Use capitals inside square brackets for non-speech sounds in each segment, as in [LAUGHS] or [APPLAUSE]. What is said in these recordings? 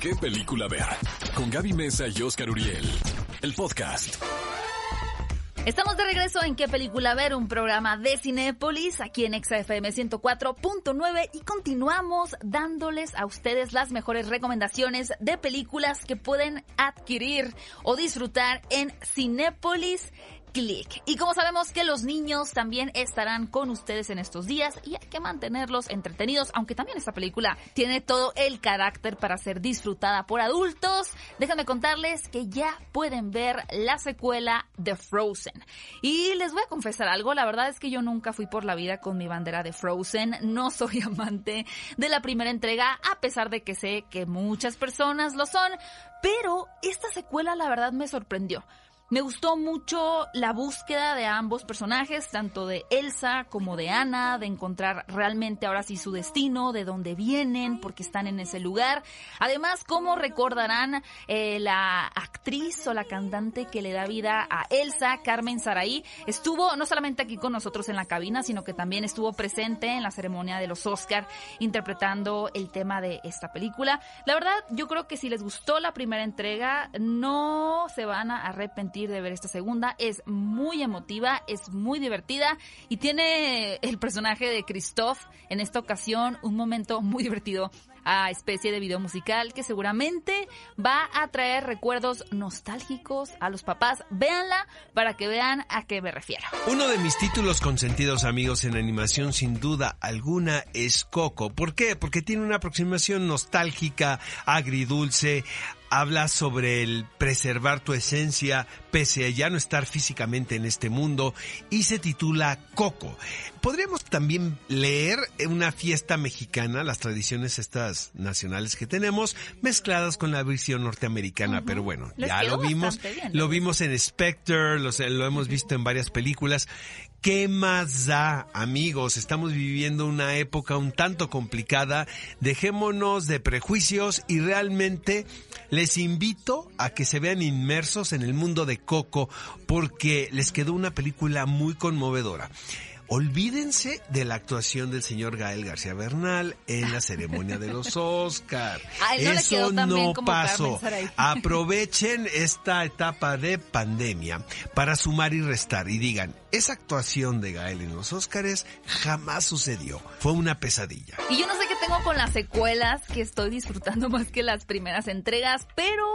qué película ver. Con Gaby Mesa y Oscar Uriel. El podcast. Estamos de regreso en qué película ver, un programa de Cinepolis aquí en XFM 104.9 y continuamos dándoles a ustedes las mejores recomendaciones de películas que pueden adquirir o disfrutar en Cinepolis y como sabemos que los niños también estarán con ustedes en estos días y hay que mantenerlos entretenidos, aunque también esta película tiene todo el carácter para ser disfrutada por adultos, déjenme contarles que ya pueden ver la secuela de Frozen. Y les voy a confesar algo, la verdad es que yo nunca fui por la vida con mi bandera de Frozen, no [LAUGHS] soy amante de la primera entrega, a pesar de que sé que muchas personas lo son, pero esta secuela la verdad me sorprendió. Me gustó mucho la búsqueda de ambos personajes, tanto de Elsa como de Anna, de encontrar realmente ahora sí su destino, de dónde vienen, porque están en ese lugar. Además, como recordarán eh, la actriz o la cantante que le da vida a Elsa, Carmen Saraí, estuvo no solamente aquí con nosotros en la cabina, sino que también estuvo presente en la ceremonia de los Oscar interpretando el tema de esta película. La verdad, yo creo que si les gustó la primera entrega, no se van a arrepentir de ver esta segunda. Es muy emotiva, es muy divertida y tiene el personaje de Christoph en esta ocasión un momento muy divertido a especie de video musical que seguramente va a traer recuerdos nostálgicos a los papás. Véanla para que vean a qué me refiero. Uno de mis títulos consentidos amigos en animación sin duda alguna es Coco. ¿Por qué? Porque tiene una aproximación nostálgica, agridulce, habla sobre el preservar tu esencia pese a ya no estar físicamente en este mundo y se titula Coco. Podríamos también leer una fiesta mexicana, las tradiciones estas nacionales que tenemos, mezcladas con la visión norteamericana, pero bueno, ya lo vimos, lo vimos en Spectre, lo, lo hemos visto en varias películas ¿Qué más da, amigos? Estamos viviendo una época un tanto complicada. Dejémonos de prejuicios y realmente les invito a que se vean inmersos en el mundo de Coco porque les quedó una película muy conmovedora. Olvídense de la actuación del señor Gael García Bernal en la ceremonia de los Oscar. [LAUGHS] Eso no pasó. [LAUGHS] Aprovechen esta etapa de pandemia para sumar y restar y digan, esa actuación de Gael en los Oscars jamás sucedió. Fue una pesadilla. Y yo no sé qué tengo con las secuelas que estoy disfrutando [LAUGHS] más que las primeras entregas, pero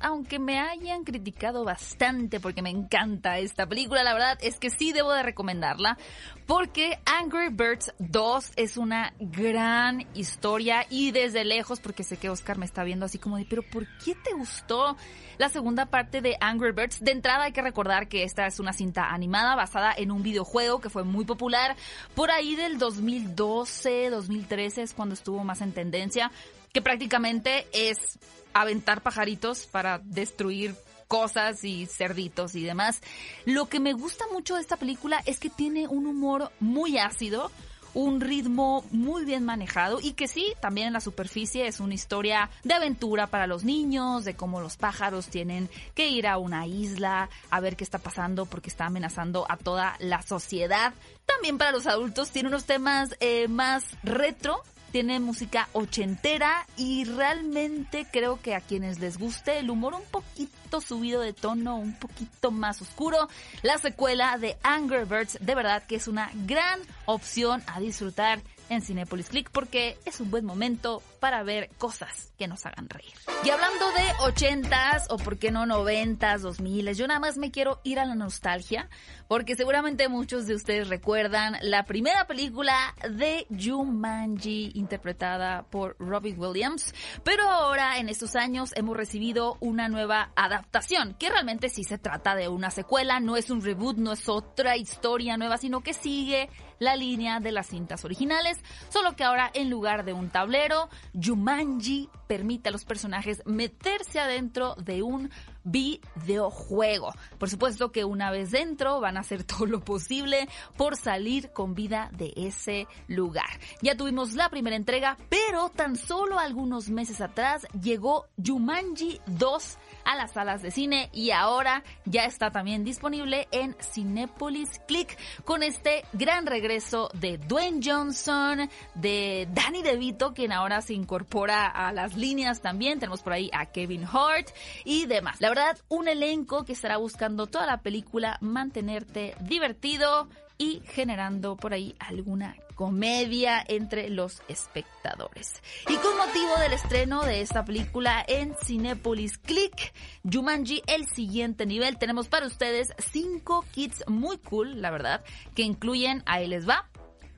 aunque me hayan criticado bastante porque me encanta esta película, la verdad es que sí debo de recomendarla porque Angry Birds 2 es una gran historia y desde lejos, porque sé que Oscar me está viendo así como de, pero ¿por qué te gustó la segunda parte de Angry Birds? De entrada hay que recordar que esta es una cinta animada basada en un videojuego que fue muy popular por ahí del 2012, 2013 es cuando estuvo más en tendencia, que prácticamente es aventar pajaritos para destruir cosas y cerditos y demás. Lo que me gusta mucho de esta película es que tiene un humor muy ácido, un ritmo muy bien manejado y que sí, también en la superficie es una historia de aventura para los niños, de cómo los pájaros tienen que ir a una isla a ver qué está pasando porque está amenazando a toda la sociedad. También para los adultos tiene unos temas eh, más retro, tiene música ochentera y realmente creo que a quienes les guste el humor un poquito subido de tono, un poquito más oscuro, la secuela de Angry Birds de verdad que es una gran opción a disfrutar en Cinepolis Click porque es un buen momento para ver cosas que nos hagan reír. Y hablando de ochentas o por qué no noventas, dos miles, yo nada más me quiero ir a la nostalgia porque seguramente muchos de ustedes recuerdan la primera película de Jumanji interpretada por Robbie Williams, pero ahora en estos años hemos recibido una nueva adaptación que realmente sí se trata de una secuela, no es un reboot, no es otra historia nueva, sino que sigue la línea de las cintas originales, solo que ahora en lugar de un tablero, Jumanji permite a los personajes meterse adentro de un videojuego. Por supuesto que una vez dentro van a hacer [LAUGHS] todo lo posible por salir con vida de ese lugar. Ya tuvimos la primera entrega, pero tan solo algunos meses atrás llegó Jumanji 2 a las salas de cine y ahora ya está también disponible en Cinepolis Click con este gran regreso de Dwayne Johnson, de Danny DeVito, quien ahora se incorpora a las líneas también. Tenemos por ahí a Kevin Hart y demás. La verdad, un elenco que estará buscando toda la película mantenerte divertido y generando por ahí alguna comedia entre los espectadores. Y con motivo del estreno de esta película en Cinepolis Click, Jumanji, el siguiente nivel, tenemos para ustedes cinco kits muy cool, la verdad, que incluyen, ahí les va,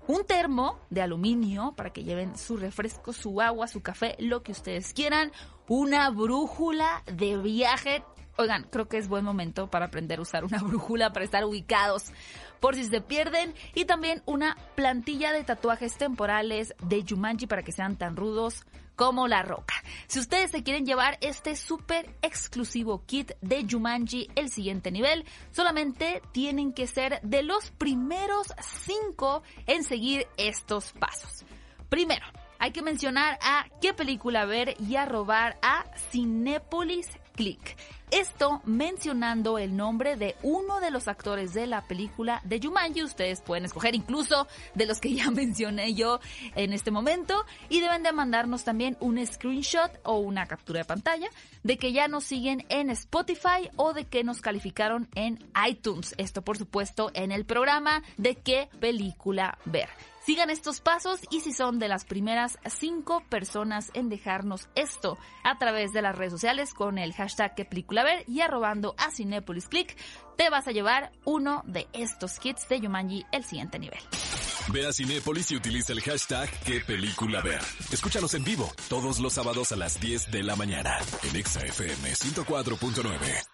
un termo de aluminio para que lleven su refresco, su agua, su café, lo que ustedes quieran, una brújula de viaje. Oigan, creo que es buen momento para aprender a usar una [LAUGHS] brújula para estar ubicados por si se pierden. Y también una plantilla de tatuajes temporales de Jumanji para que sean tan rudos como la roca. Si ustedes se quieren llevar este súper exclusivo kit de Jumanji el siguiente nivel, solamente tienen que ser de los primeros cinco en seguir estos pasos. Primero, hay que mencionar a qué película ver y a robar a Cinépolis Click. Esto mencionando el nombre de uno de los actores de la película de Jumanji. Ustedes pueden escoger incluso de los que ya [LAUGHS] mencioné yo en este momento. Y deben de mandarnos también un screenshot o una captura de pantalla de que ya nos siguen en Spotify o de que nos calificaron en iTunes. Esto por supuesto en el programa de qué película ver. Sigan estos pasos y si son de las primeras cinco personas en dejarnos esto a través de las redes sociales con el hashtag que ver y arrobando a Cinepolis Click, te vas a llevar uno de estos kits de Yumanji el siguiente nivel. Ve a Cinépolis y utiliza el hashtag que película. Escúchanos en vivo todos los sábados a las 10 de la mañana en ExaFM 104.9.